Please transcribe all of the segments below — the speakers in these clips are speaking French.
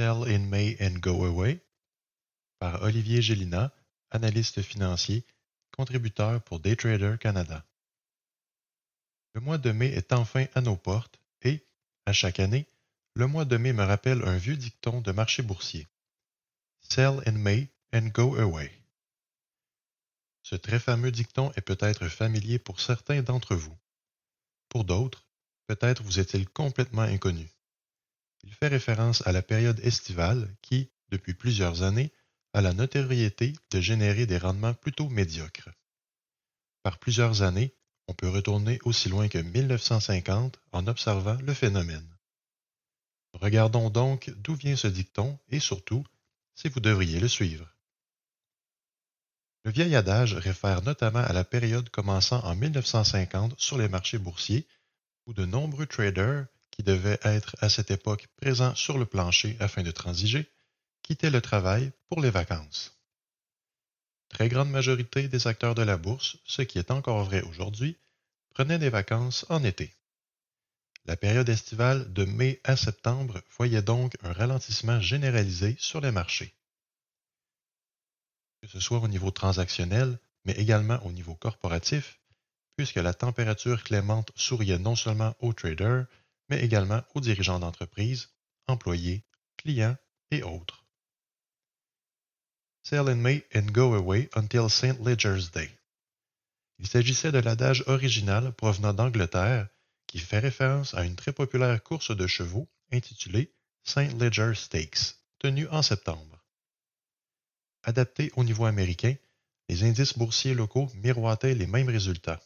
Sell in May and Go Away par Olivier Gélina, analyste financier, contributeur pour Daytrader Canada. Le mois de mai est enfin à nos portes et, à chaque année, le mois de mai me rappelle un vieux dicton de marché boursier. Sell in May and go away. Ce très fameux dicton est peut-être familier pour certains d'entre vous. Pour d'autres, peut-être vous est-il complètement inconnu. Il fait référence à la période estivale qui, depuis plusieurs années, a la notoriété de générer des rendements plutôt médiocres. Par plusieurs années, on peut retourner aussi loin que 1950 en observant le phénomène. Regardons donc d'où vient ce dicton et surtout si vous devriez le suivre. Le vieil adage réfère notamment à la période commençant en 1950 sur les marchés boursiers, où de nombreux traders, qui devaient être à cette époque présents sur le plancher afin de transiger, quittaient le travail pour les vacances. Très grande majorité des acteurs de la bourse, ce qui est encore vrai aujourd'hui, prenaient des vacances en été. La période estivale de mai à septembre voyait donc un ralentissement généralisé sur les marchés. Que ce soit au niveau transactionnel, mais également au niveau corporatif, puisque la température clémente souriait non seulement aux traders, mais également aux dirigeants d'entreprise, employés, clients et autres. Sell in May and go away until St. Ledger's Day. Il s'agissait de l'adage original provenant d'Angleterre qui fait référence à une très populaire course de chevaux intitulée St. Ledger Stakes, tenue en septembre. Adapté au niveau américain, les indices boursiers locaux miroitaient les mêmes résultats.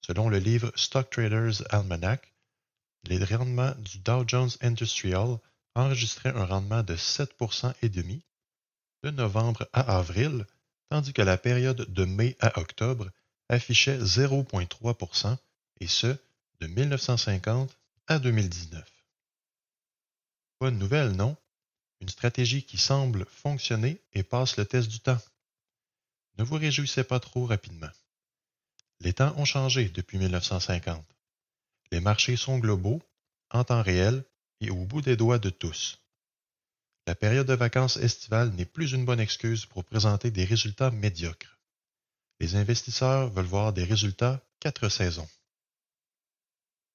Selon le livre Stock Traders Almanac, les rendements du Dow Jones Industrial enregistraient un rendement de 7,5% de novembre à avril, tandis que la période de mai à octobre affichait 0,3%, et ce, de 1950 à 2019. Bonne nouvelle, non? Une stratégie qui semble fonctionner et passe le test du temps. Ne vous réjouissez pas trop rapidement. Les temps ont changé depuis 1950. Les marchés sont globaux, en temps réel et au bout des doigts de tous. La période de vacances estivales n'est plus une bonne excuse pour présenter des résultats médiocres. Les investisseurs veulent voir des résultats quatre saisons.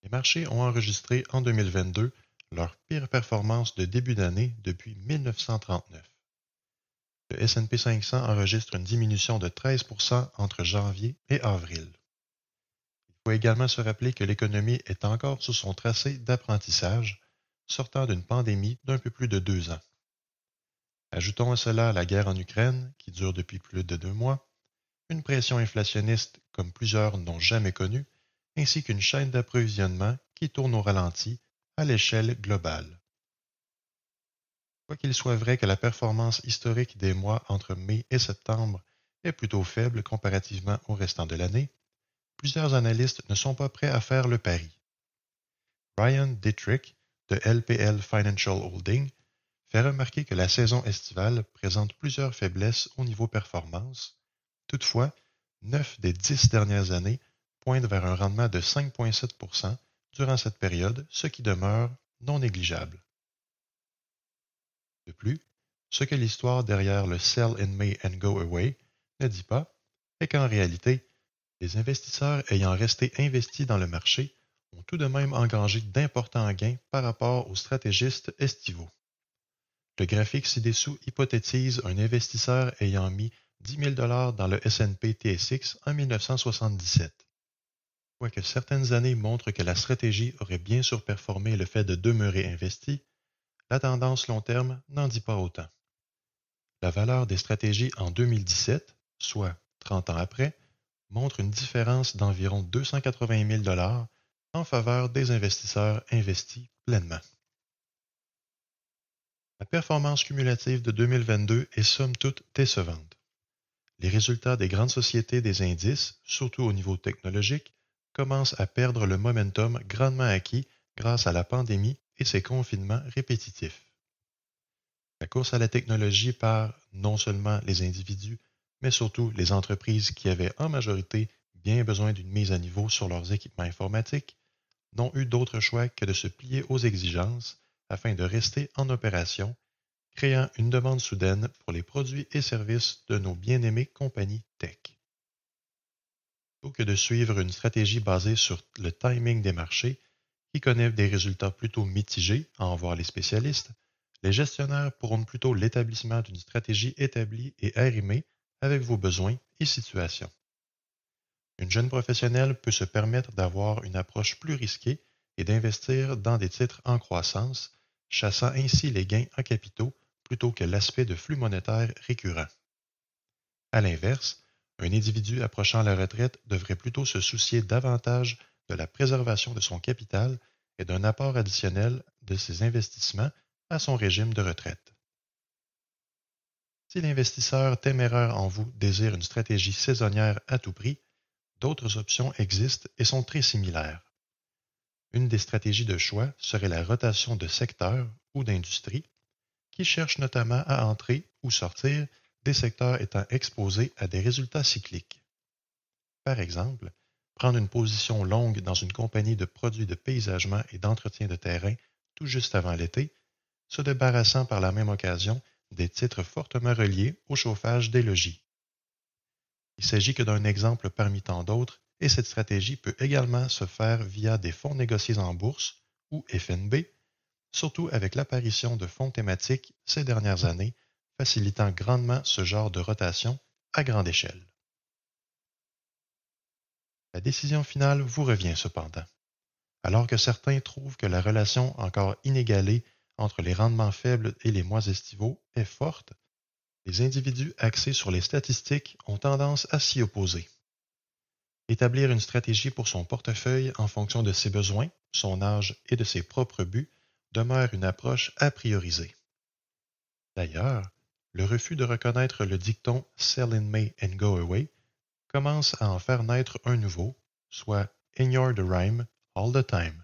Les marchés ont enregistré en 2022 leur pire performance de début d'année depuis 1939. Le S&P 500 enregistre une diminution de 13% entre janvier et avril. Il faut également se rappeler que l'économie est encore sous son tracé d'apprentissage, sortant d'une pandémie d'un peu plus de deux ans. Ajoutons à cela la guerre en Ukraine, qui dure depuis plus de deux mois, une pression inflationniste comme plusieurs n'ont jamais connue, ainsi qu'une chaîne d'approvisionnement qui tourne au ralenti à l'échelle globale. Quoiqu'il soit vrai que la performance historique des mois entre mai et septembre est plutôt faible comparativement au restant de l'année, plusieurs analystes ne sont pas prêts à faire le pari. Brian Dietrich de LPL Financial Holding fait remarquer que la saison estivale présente plusieurs faiblesses au niveau performance. Toutefois, neuf des dix dernières années pointe vers un rendement de 5,7% durant cette période, ce qui demeure non négligeable. De plus, ce que l'histoire derrière le Sell in May and Go Away ne dit pas est qu'en réalité, les investisseurs ayant resté investis dans le marché ont tout de même engrangé d'importants gains par rapport aux stratégistes estivaux. Le graphique ci-dessous hypothétise un investisseur ayant mis 10 000 dans le S&P TSX en 1977. Quoique certaines années montrent que la stratégie aurait bien surperformé le fait de demeurer investi, la tendance long terme n'en dit pas autant. La valeur des stratégies en 2017, soit 30 ans après, montre une différence d'environ 280 000 en faveur des investisseurs investis pleinement. performance cumulative de 2022 est somme toute décevante. Les résultats des grandes sociétés des indices, surtout au niveau technologique, commencent à perdre le momentum grandement acquis grâce à la pandémie et ses confinements répétitifs. La course à la technologie par non seulement les individus, mais surtout les entreprises qui avaient en majorité bien besoin d'une mise à niveau sur leurs équipements informatiques, n'ont eu d'autre choix que de se plier aux exigences afin de rester en opération, créant une demande soudaine pour les produits et services de nos bien-aimées compagnies tech. Plutôt que de suivre une stratégie basée sur le timing des marchés, qui connaît des résultats plutôt mitigés, à en voir les spécialistes, les gestionnaires pourront plutôt l'établissement d'une stratégie établie et arrimée avec vos besoins et situations. Une jeune professionnelle peut se permettre d'avoir une approche plus risquée et d'investir dans des titres en croissance, chassant ainsi les gains en capitaux plutôt que l'aspect de flux monétaire récurrent. À l'inverse, un individu approchant la retraite devrait plutôt se soucier davantage de la préservation de son capital et d'un apport additionnel de ses investissements à son régime de retraite. Si l'investisseur téméraire en vous désire une stratégie saisonnière à tout prix, D'autres options existent et sont très similaires. Une des stratégies de choix serait la rotation de secteurs ou d'industries, qui cherchent notamment à entrer ou sortir des secteurs étant exposés à des résultats cycliques. Par exemple, prendre une position longue dans une compagnie de produits de paysagement et d'entretien de terrain tout juste avant l'été, se débarrassant par la même occasion des titres fortement reliés au chauffage des logis. Il s'agit que d'un exemple parmi tant d'autres, et cette stratégie peut également se faire via des fonds négociés en bourse ou FNB, surtout avec l'apparition de fonds thématiques ces dernières années, facilitant grandement ce genre de rotation à grande échelle. La décision finale vous revient cependant. Alors que certains trouvent que la relation encore inégalée entre les rendements faibles et les mois estivaux est forte, les individus axés sur les statistiques ont tendance à s'y opposer. Établir une stratégie pour son portefeuille en fonction de ses besoins, son âge et de ses propres buts demeure une approche à prioriser. D'ailleurs, le refus de reconnaître le dicton Sell in May and go away commence à en faire naître un nouveau, soit Ignore the rhyme all the time.